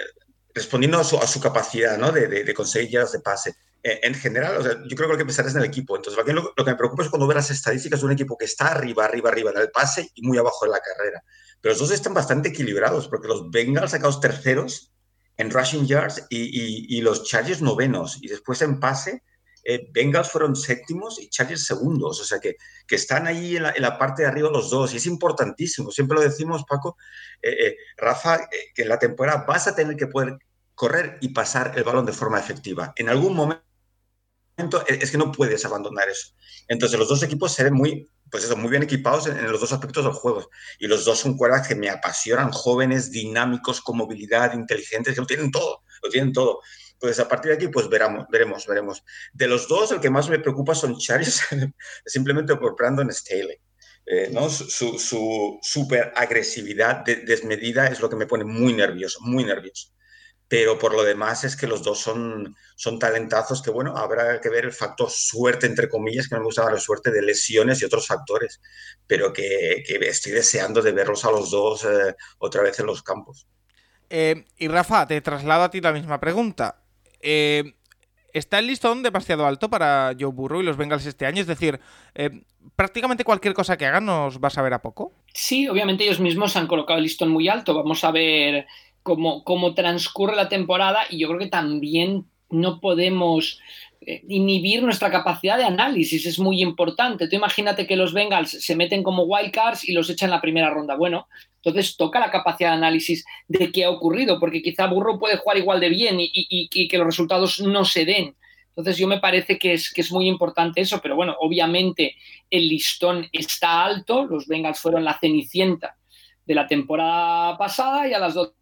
respondiendo a su, capacidad ¿no? de, de, conseguir yardas de pase, en general, yo creo que lo que pensar es en el equipo. Entonces, lo, que me preocupa es cuando veo las estadísticas de un equipo que está arriba, arriba, arriba en el pase y muy abajo en la carrera. Pero los dos están bastante equilibrados, porque los Bengals sacados terceros en rushing yards y, los Chargers novenos. Y después en pase, eh, Bengals fueron séptimos y Chargers segundos. O sea que, que están ahí en la, parte de arriba los dos. Y es importantísimo. Siempre lo decimos, Paco, eh, eh, Rafa, que en la temporada vas a tener que poder correr y pasar el balón de forma efectiva. En algún momento es que no puedes abandonar eso. Entonces los dos equipos se ven muy pues eso, muy bien equipados en, los dos aspectos del juego. Y los dos son cuerdas que me apasionan, jóvenes, dinámicos, con movilidad, inteligentes, que lo tienen todo, lo tienen todo. Pues a partir de aquí, pues veremos, veremos, veremos. De los dos, el que más me preocupa son Chargers, [LAUGHS] simplemente por Brandon Staley. Eh, ¿no? Su, su, super agresividad desmedida es lo que me pone muy nervioso, muy nervioso pero por lo demás es que los dos son, son talentazos que, bueno, habrá que ver el factor suerte, entre comillas, que no me gusta la suerte de lesiones y otros factores, pero que, estoy deseando de verlos a los dos eh, otra vez en los campos. Eh, y Rafa, te traslado a ti la misma pregunta. Eh, ¿Está el listón demasiado alto para Joe Burrow y los Bengals este año? Es decir, prácticamente cualquier cosa que hagan nos va a saber a poco. Sí, obviamente ellos mismos han colocado el listón muy alto. Vamos a ver cómo, transcurre la temporada y yo creo que también no podemos eh, inhibir nuestra capacidad de análisis, es muy importante. Tú imagínate que los Bengals se meten como wildcards y los echan en la primera ronda. Bueno, entonces toca la capacidad de análisis de qué ha ocurrido, porque quizá Burro puede jugar igual de bien y, que los resultados no se den. Entonces yo me parece que es, que es muy importante eso, pero bueno, obviamente el listón está alto, los Bengals fueron la cenicienta de la temporada pasada y a las dos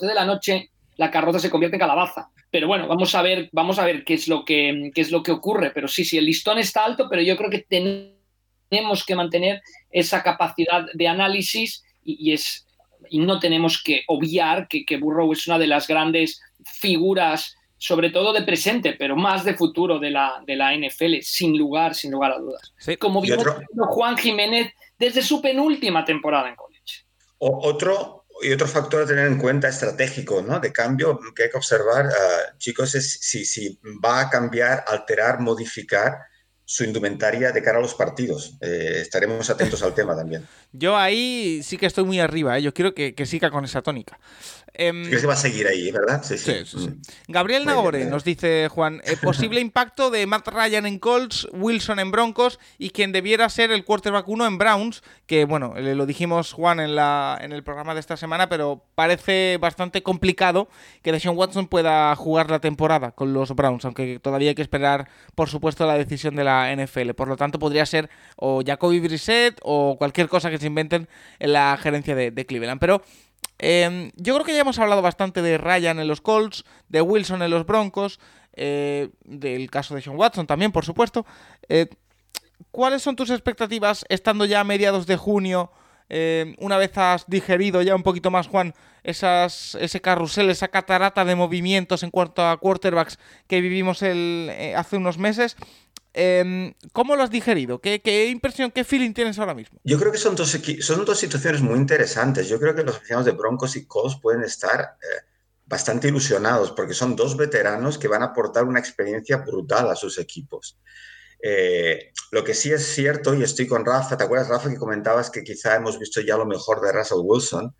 de la noche la carroza se convierte en calabaza. Pero bueno, vamos a ver, vamos a ver qué es lo que, qué es lo que ocurre. Pero sí, sí, el listón está alto, pero yo creo que tenemos que mantener esa capacidad de análisis y, es, y no tenemos que obviar que, que, Burrow es una de las grandes figuras, sobre todo de presente, pero más de futuro de la, de la NFL, sin lugar, sin lugar a dudas. Como vimos Juan Jiménez desde su penúltima temporada en college. otro, y otro factor a tener en cuenta estratégico, ¿no? De cambio que hay que observar, ah, chicos, es si, va a cambiar, alterar, modificar su indumentaria de cara a los partidos. Eh, estaremos atentos al tema también. Yo ahí sí que estoy muy arriba, ¿eh? yo quiero que siga con esa tónica. Eh, que se va a seguir ahí, ¿verdad? Sí, sí. Mm. Gabriel Nagore nos dice, Juan, eh, posible impacto de Matt Ryan en Colts, Wilson en Broncos y quien debiera ser el quarterback 1 en Browns, que bueno, lo dijimos, Juan, en, la, en el programa de esta semana, pero parece bastante complicado que Deshaun Watson pueda jugar la temporada con los Browns, aunque todavía hay que esperar, por supuesto, la decisión de la NFL. Por lo tanto, podría ser o Jacoby Brissett o cualquier cosa que se inventen en la gerencia de, de Cleveland. Pero Em, yo creo que ya hemos hablado bastante de Ryan en los Colts, de Wilson en los Broncos, eh, del caso de Sean Watson también, por supuesto. Eh, ¿Cuáles son tus expectativas estando ya a mediados de junio? Em, una vez has digerido ya un poquito más, Juan, esas, ese carrusel, esa catarata de movimientos en cuanto a quarterbacks que vivimos eh, hace unos meses, Em, ¿Cómo lo has digerido? ¿Qué, impresión, qué feeling tienes ahora mismo? Yo creo que son dos, son dos situaciones muy interesantes. Yo creo que los aficionados de Broncos y Colts pueden estar eh, bastante ilusionados porque son dos veteranos que van a aportar una experiencia brutal a sus equipos. Eh, lo que sí es cierto, y estoy con Rafa, ¿te acuerdas, Rafa, que comentabas que quizá hemos visto ya lo mejor de Russell Wilson?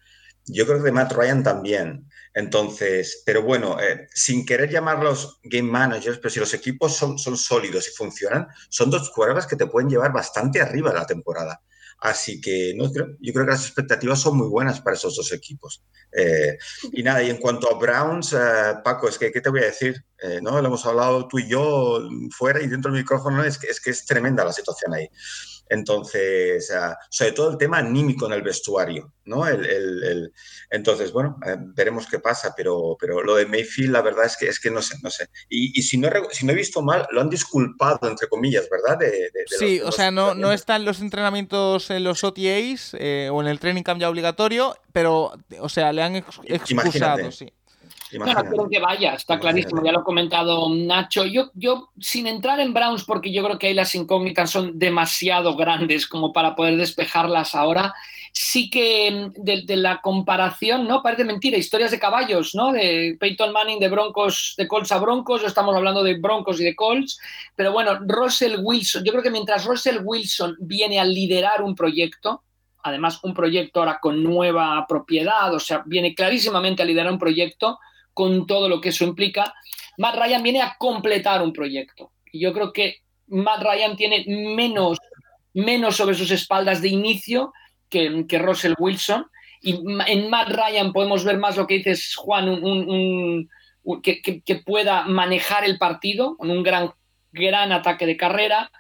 Yo creo que de Matt Ryan también. Entonces, pero bueno, eh, sin querer llamarlos game managers, pero si los equipos son, sólidos y funcionan, son dos cuervas que te pueden llevar bastante arriba la temporada. Así que no, yo creo que las expectativas son muy buenas para esos dos equipos. Eh, y nada, y en cuanto a Browns, eh, Paco, es que, ¿qué te voy a decir? ¿no? Lo hemos hablado tú y yo fuera y dentro del micrófono, es que, es que es tremenda la situación ahí. Entonces, uh, sobre todo el tema anímico en el vestuario, ¿no? El, el, el... entonces, bueno, eh, veremos qué pasa, pero, pero lo de Mayfield, la verdad es que, es que no sé, no sé. Y, y si, no, si no he visto mal, lo han disculpado, entre comillas, ¿verdad? De, de, de sí, los, o sea, no, no están los entrenamientos en los OTAs eh, o en el training camp ya obligatorio, pero, o sea, le han ex excusado, Imagínate. sí. No, no quiero que vaya, está clarísimo, ya lo ha comentado Nacho. Yo, yo, sin entrar en Browns, porque yo creo que ahí las incógnitas son demasiado grandes como para poder despejarlas ahora, sí que de, de, la comparación, ¿no? Parece mentira, historias de caballos, ¿no? De Peyton Manning de Broncos, de Colts a Broncos, estamos hablando de Broncos y de Colts, pero bueno, Russell Wilson, yo creo que mientras Russell Wilson viene a liderar un proyecto, además un proyecto ahora con nueva propiedad, o sea, viene clarísimamente a liderar un proyecto, con todo lo que eso implica, Matt Ryan viene a completar un proyecto. Yo creo que Matt Ryan tiene menos, menos sobre sus espaldas de inicio que, que Russell Wilson. Y en Matt Ryan podemos ver más lo que dices, Juan, un, un, un, que, que, pueda manejar el partido con un gran, gran ataque de carrera.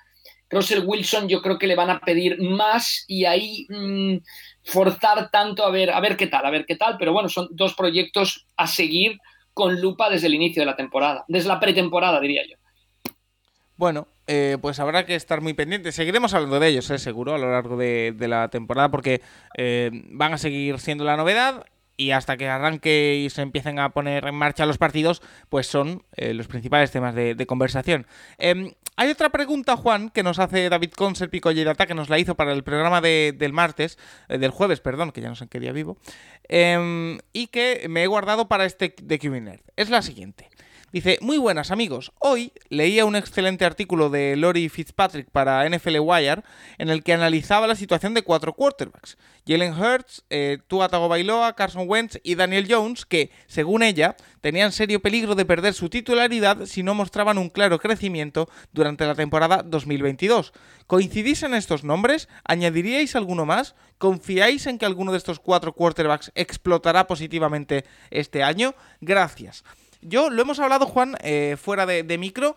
Russell Wilson yo creo que le van a pedir más y ahí mmm, forzar tanto a ver, a ver qué tal, a ver qué tal, pero bueno, son dos proyectos a seguir con lupa desde el inicio de la temporada, desde la pretemporada, diría yo. Bueno, eh, pues habrá que estar muy pendientes. Seguiremos hablando de ellos, eh, seguro, a lo largo de, la temporada, porque eh, van a seguir siendo la novedad y hasta que arranque y se empiecen a poner en marcha los partidos, pues son eh, los principales temas de, de conversación. Hay otra pregunta, Juan, que nos hace David Conser Data, que nos la hizo para el programa de, del martes, eh, del jueves, perdón, que ya no sé en qué día vivo, y que me he guardado para este de QB Es la siguiente. Dice, muy buenas amigos, hoy leía un excelente artículo de Lori Fitzpatrick para NFL Wire en el que analizaba la situación de cuatro quarterbacks, Jalen Hurts, eh, Tua Tagovailoa, Carson Wentz y Daniel Jones, que, según ella, tenían serio peligro de perder su titularidad si no mostraban un claro crecimiento durante la temporada 2022. ¿Coincidís en estos nombres? ¿Añadiríais alguno más? ¿Confiáis en que alguno de estos cuatro quarterbacks explotará positivamente este año? Gracias. Yo lo hemos hablado, Juan, eh, fuera de, micro.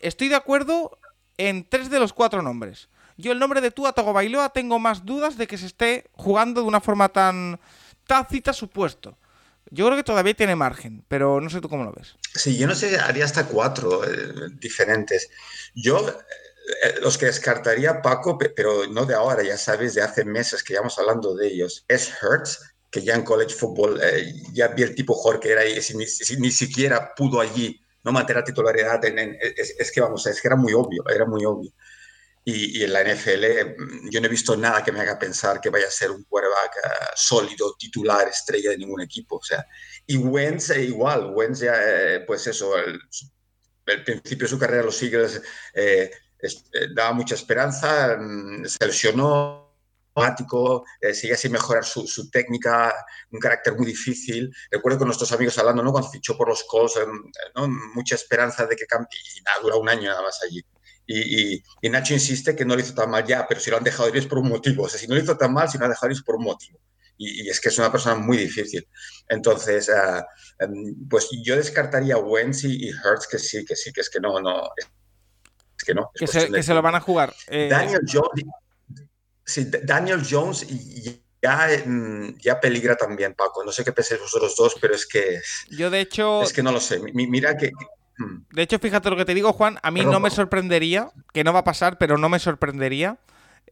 Estoy de acuerdo en tres de los cuatro nombres. Yo el nombre de Tua Tagovailoa tengo más dudas de que se esté jugando de una forma tan tácita supuesto. Yo creo que todavía tiene margen, pero no sé tú cómo lo ves. Sí, yo no sé, haría hasta cuatro eh, diferentes. Yo eh, los que descartaría Paco, pero no de ahora, ya sabes, de hace meses que llevamos hablando de ellos, es Hertz, que ya en college football eh, ya vi el tipo jugador que era y si, si, ni, siquiera pudo allí no mantener titularidad, en, en, es, es, que vamos, es que era muy obvio, era muy obvio. Y, y, en la NFL yo no he visto nada que me haga pensar que vaya a ser un quarterback uh, sólido, titular, estrella de ningún equipo. O sea, y Wentz eh, igual, Wentz ya, eh, pues eso, el, el, principio de su carrera los Eagles eh, es, daba mucha esperanza, mm, se lesionó, eh, sigue sin mejorar su, su, técnica, un carácter muy difícil. Recuerdo con nuestros amigos hablando, ¿no? Cuando fichó por los Colts, eh, ¿no? mucha esperanza de que cambie, y nada, dura un año nada más allí. Y, y, y, Nacho insiste que no lo hizo tan mal ya, pero si lo han dejado ir es por un motivo. O sea, si no lo hizo tan mal, si lo han dejado ir es por un motivo. Y, y, es que es una persona muy difícil. Entonces, uh, pues yo descartaría Wentz y, Hertz que sí, que sí, que es que no, no. Es que no. Es que, se, que se, lo van a jugar. Eh... Daniel Jones, sí, Daniel Jones ya, mm, ya peligra también, Paco. No sé qué pensáis vosotros dos, pero es que. Yo, de hecho. Es que no lo sé. Mira que. Hmm. De hecho, fíjate lo que te digo, Juan. A mí Perdón, no me sorprendería, que no va a pasar, pero no me sorprendería.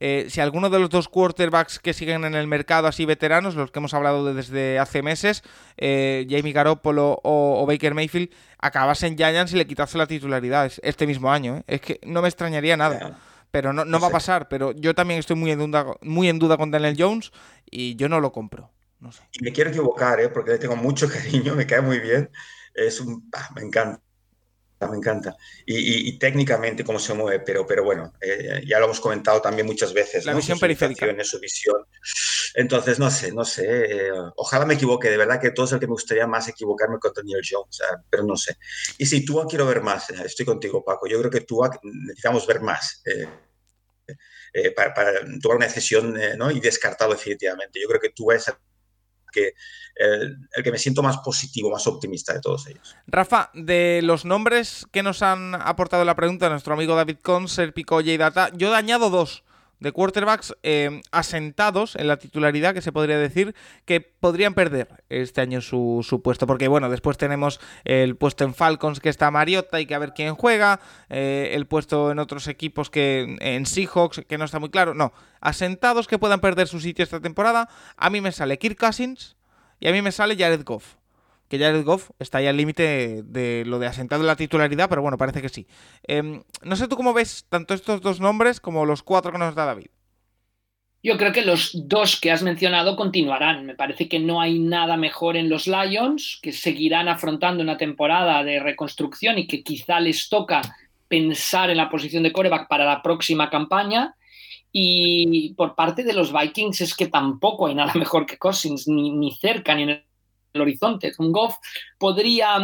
Eh, si alguno de los dos quarterbacks que siguen en el mercado así veteranos, los que hemos hablado desde hace meses, eh, Jamie Garoppolo o, o, Baker Mayfield, acabasen Giants y le quitase la titularidad este mismo año. ¿eh? Es que no me extrañaría nada. Pero no, no, va a pasar. Pero yo también estoy muy en, duda, muy en duda con Daniel Jones y yo no lo compro. No sé. Y me quiero equivocar, ¿eh? porque le tengo mucho [LAUGHS] cariño, me cae muy bien. Es un. Me encanta. Me encanta. Y, técnicamente cómo se mueve, pero, pero bueno, eh, ya lo hemos comentado también muchas veces. La visión periférica. Su visión. Entonces, no sé, no sé. Eh, ojalá me equivoque, de verdad que todo es el que me gustaría más equivocarme con Daniel Jones, pero no sé. Y si tú quiero ver más, eh, estoy contigo, Paco. Yo creo que tú necesitamos ver más. para, tomar una decisión ¿no? y descartarlo definitivamente. Yo creo que tú es que el, que me siento más positivo, más optimista de todos ellos. Rafa, de los nombres que nos han aportado la pregunta nuestro amigo David Conser, Picoya y Data, yo añado dos de quarterbacks eh, asentados en la titularidad, que se podría decir, que podrían perder este año su, puesto. Porque, bueno, después tenemos el puesto en Falcons que está Mariota y que a ver quién juega, eh, el puesto en otros equipos que en Seahawks, que no está muy claro. No, asentados que puedan perder su sitio esta temporada. A mí me sale Kirk Cousins y a mí me sale Jared Goff que Jared Goff está ya al límite de lo de asentado en la titularidad, pero bueno, parece que sí. Em, no sé tú cómo ves tanto estos dos nombres como los cuatro que nos da David. Yo creo que los dos que has mencionado continuarán. Me parece que no hay nada mejor en los Lions, que seguirán afrontando una temporada de reconstrucción y que quizá les toca pensar en la posición de coreback para la próxima campaña. Y por parte de los Vikings es que tampoco hay nada [LAUGHS] mejor que Cousins, ni, ni cerca, ni en el horizonte. Con Goff podría,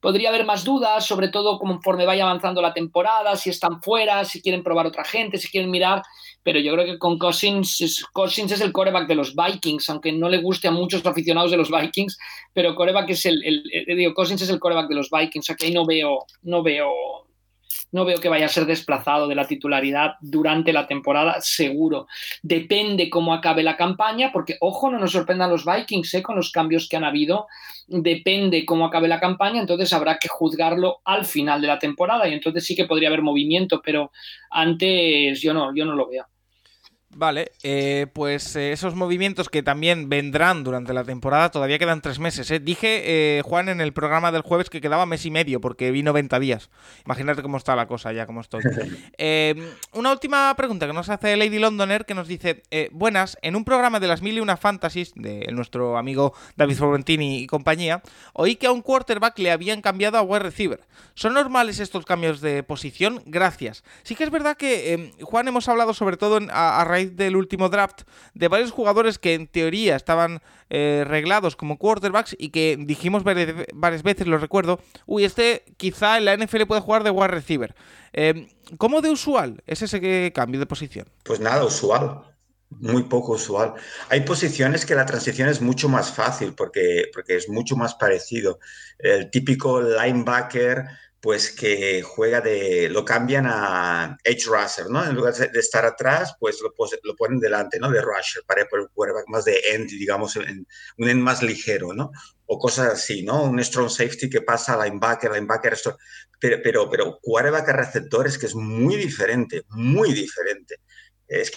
podría haber más dudas, sobre todo conforme vaya avanzando la temporada, si están fuera, si quieren probar otra gente, si quieren mirar, pero yo creo que con Cousins es, Cousins es el coreback de los Vikings, aunque no le guste a muchos aficionados de los Vikings, pero coreback es el, el, digo, Cousins es el coreback de los Vikings, o sea que ahí no veo, no veo no veo que vaya a ser desplazado de la titularidad durante la temporada, seguro. Depende cómo acabe la campaña, porque ojo, no nos sorprendan los Vikings ¿eh? con los cambios que han habido. Depende cómo acabe la campaña, entonces habrá que juzgarlo al final de la temporada y entonces sí que podría haber movimiento, pero antes yo no, yo no lo veo. Vale, eh, pues eh, esos movimientos que también vendrán durante la temporada, todavía quedan tres meses. ¿eh? Dije, Juan, en el programa del jueves que quedaba mes y medio, porque vi 90 días. Imagínate cómo está la cosa ya, cómo estoy. [LAUGHS] una última pregunta que nos hace Lady Londoner, que nos dice, buenas, en un programa de las mil y una fantasies, de nuestro amigo David Florentini y compañía, oí que a un quarterback le habían cambiado a wide receiver. ¿Son normales estos cambios de posición? Gracias. Sí que es verdad que, Juan, hemos hablado sobre todo a raíz del último draft de varios jugadores que en teoría estaban eh, reglados como quarterbacks y que dijimos varias veces, lo recuerdo, uy, este quizá en la NFL puede jugar de wide receiver. Eh, ¿Cómo de usual es ese cambio de posición? Pues nada, usual. Muy poco usual. Hay posiciones que la transición es mucho más fácil porque, porque es mucho más parecido. El típico linebacker pues que juega de, lo cambian a edge rusher, ¿no? En lugar de estar atrás, pues lo, ponen delante, ¿no? De rusher, para el quarterback más de end, digamos, un end más ligero, ¿no? O cosas así, ¿no? Un strong safety que pasa a linebacker, linebacker, esto, pero, pero, pero quarterback a receptores que es muy diferente, muy diferente. Es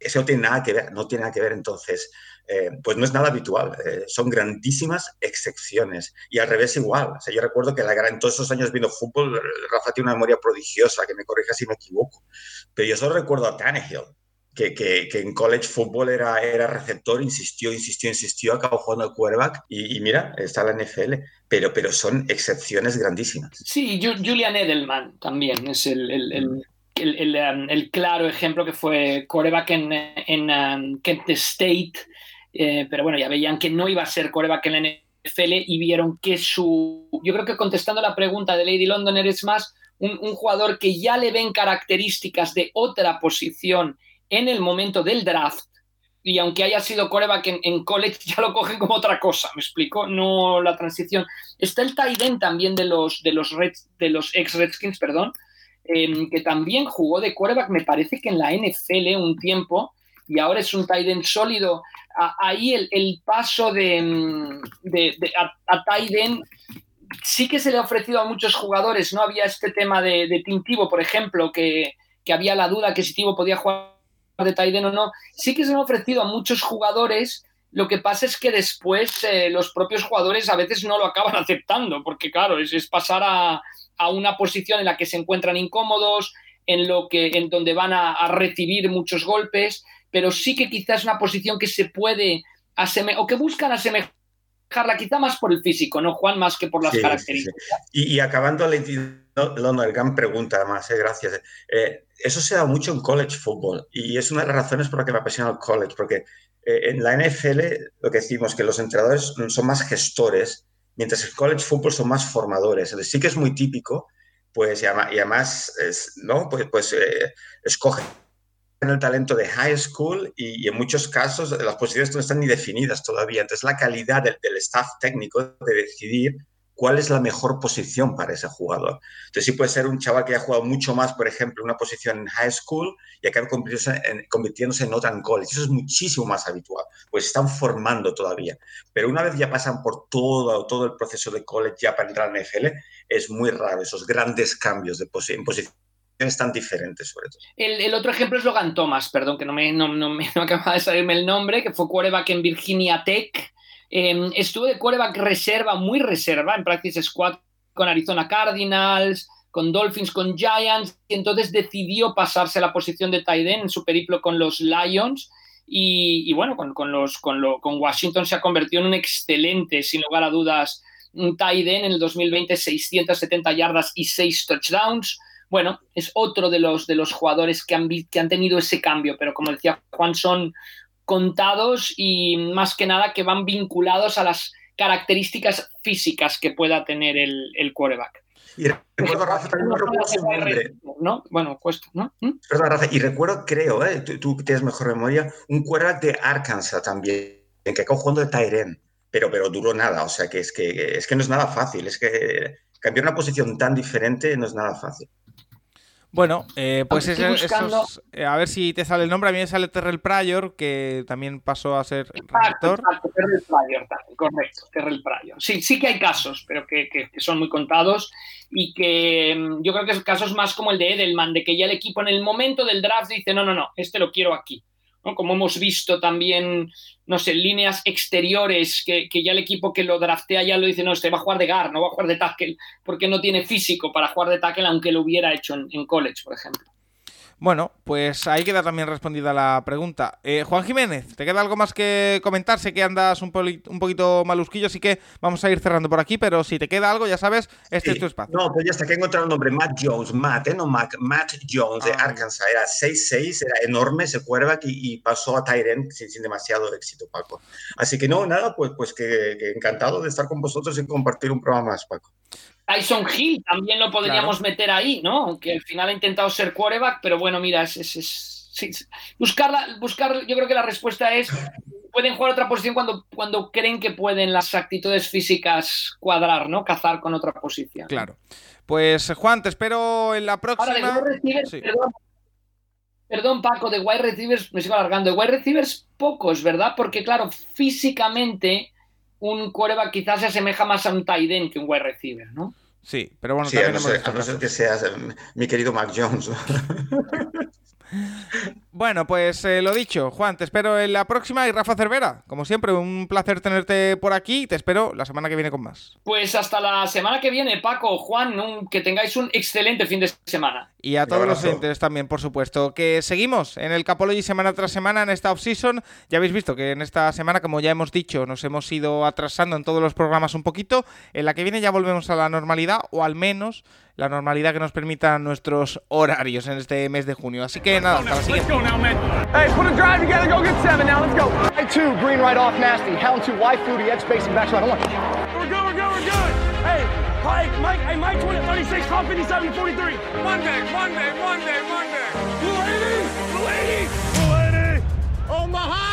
eso no tiene nada que ver, no tiene nada que ver entonces. Eh, pues no es nada habitual, eh, son grandísimas excepciones. Y al revés igual. O sea, yo recuerdo que la gran, en todos esos años viendo fútbol, Rafa tiene una memoria prodigiosa, que me corrija si me equivoco. Pero yo solo recuerdo a Tannehill, que, que, que, en college fútbol era, era receptor, insistió, insistió, insistió, acabó jugando al quarterback y, mira, está la NFL, pero, pero son excepciones grandísimas. Sí, Julian Edelman también es el, el, um, el, claro ejemplo que fue quarterback en, en um, Kent State eh, pero bueno, ya veían que no iba a ser coreback en la NFL y vieron que su... Yo creo que contestando la pregunta de Lady Londoner es más un, jugador que ya le ven características de otra posición en el momento del draft y aunque haya sido coreback en, college, ya lo cogen como otra cosa, ¿me explico? No la transición. Está el tight end también de los, de los, de los ex-Redskins, perdón, em, que también jugó de coreback, me parece que en la NFL un tiempo, y ahora es un tight end sólido. Ahí el, paso de, mm, a, a sí que se le ha ofrecido a muchos jugadores, no había este tema de, de Tim por ejemplo, que, había la duda que si Tivo podía jugar de Taiden o no, sí que se le ha ofrecido a muchos jugadores, lo que pasa es que después eh, los propios jugadores a veces no lo acaban [LAUGHS] aceptando, porque claro, es, pasar a, una posición en la que se encuentran incómodos, en, lo que, en donde van a, a recibir muchos golpes, pero sí que quizás es una posición que se puede asemejar, o que buscan asemejar dejarla quizá más por el físico, ¿no, Juan? Más que por las características. Y, acabando, la gran pregunta, además, eh, gracias. Eh, eso se da mucho en college football y es una de las razones por las que me apasiona el college, porque eh, en la NFL lo que decimos que los entrenadores son más gestores, mientras el college football son más formadores. Entonces, sí que es muy típico, pues, y además, ¿no? Pues, pues escogen el talento de high school y, en muchos casos las posiciones no están ni definidas todavía. Entonces, la calidad del, staff técnico de decidir cuál es la mejor posición para ese jugador. Entonces, sí puede ser un chaval que haya jugado mucho más, por ejemplo, una posición en high school y acabe convirtiéndose en, convirtiéndose en otra en college. Eso es muchísimo más habitual, pues están formando todavía. Pero una vez ya pasan por todo, todo el proceso de college ya para entrar en NFL, es muy raro esos grandes cambios de en posición tan diferentes, sobre todo. El, otro ejemplo es Logan Thomas, perdón, que no me, no, me [LAUGHS] acaba de salirme el nombre, que fue quarterback en Virginia Tech. Eh, estuvo de quarterback reserva, muy reserva, en Practice Squad con Arizona Cardinals, con Dolphins, con Giants, y entonces decidió pasarse a la posición de tight end en su periplo con los Lions. Y, bueno, con, los, con, con Washington se ha convertido en un excelente, sin lugar a dudas, tight end en el 2020, 670 yardas y 6 touchdowns bueno, es otro de los, de los jugadores que han, que han tenido ese cambio, pero como decía Juan, son contados y más que nada que van vinculados a las características físicas que pueda tener el, el quarterback. Y recuerdo, Rafa, no recuerdo su nombre. ¿no? Bueno, cuesta, ¿no? ¿Mm? Perdón, Rafa, y recuerdo, creo, ¿eh? tú, tienes mejor memoria, un quarterback de Arkansas también, en que acabó jugando de Tyren, pero, pero duró nada, o sea que es, que es que no es nada fácil, es que cambiar una posición tan diferente no es nada fácil. Bueno, eh, pues es, eh, a ver si te sale el nombre. A mí me sale Terrell Pryor, que también pasó a ser receptor. Terrell Pryor, correcto, Terrell Pryor. Sí, sí que hay casos, pero que, son muy contados y que mm, yo creo que es casos más como el de Edelman, de que ya el equipo en el momento del draft dice, no, no, no, este lo quiero aquí. Como hemos visto también, no sé, líneas exteriores, que, ya el equipo que lo draftea ya lo dice, no, este va a jugar de guard, no va a jugar de tackle, porque no tiene físico para jugar de tackle, aunque lo hubiera hecho en college, por ejemplo. Bueno, pues ahí queda también respondida la pregunta. Eh, Juan Jiménez, ¿te queda algo más que comentar? Sé que andas un, un, poquito malusquillo, así que vamos a ir cerrando por aquí, pero si te queda algo, ya sabes, este es tu espacio. No, pues ya está, que he encontrado el nombre, Matt Jones, Matt, ¿eh? no Matt, Matt Jones de ah. Arkansas, era 6'6, era enorme ese quarterback y, pasó a sin, sin, demasiado éxito, Paco. Así que no, nada, pues, pues que, que encantado de estar con vosotros y compartir un programa más, Paco. Tyson Hill también lo podríamos meter ahí, ¿no? Aunque al final ha intentado ser quarterback, pero bueno, mira, es, es, buscar, buscar, yo creo que la respuesta es, pueden jugar otra posición cuando, cuando creen que pueden las actitudes físicas cuadrar, ¿no? Cazar con otra posición. Claro. Pues Juan, te espero en la próxima. Ahora, de perdón, perdón, Paco, de wide receivers, me sigo alargando, de wide receivers pocos, ¿verdad? Porque claro, físicamente un quarterback quizás se asemeja más a un tight end que un wide receiver, ¿no? Sí, pero bueno, sí, también a no, ser, que seas eh, mi querido Mac Jones. [LAUGHS] Bueno, pues eh, lo dicho, Juan, te espero en la próxima y Rafa Cervera, como siempre, un placer tenerte por aquí y te espero la semana que viene con más. Pues hasta la semana que viene, Paco, Juan, que tengáis un excelente fin de semana. Y a todos los oyentes también, por supuesto. Que seguimos en el Capology semana tras semana en esta off-season. Ya habéis visto que en esta semana, como ya hemos dicho, nos hemos ido atrasando en todos los programas un poquito. En la que viene ya volvemos a la normalidad, o al menos la normalidad que nos permitan nuestros horarios en este mes de junio. Así que nada, hasta la siguiente. Hey, put a drive together, go get seven now, let's go. I two, green right off, nasty. Hound two, Y fluty, X spacing, back right. We're good, we're good, we're good. Hey, Mike, Mike, hey, Mike 20, 36, call 57, 43. Monday, Monday, Monday, Monday. Blue 80, Blue 80, Blue 80. Omaha!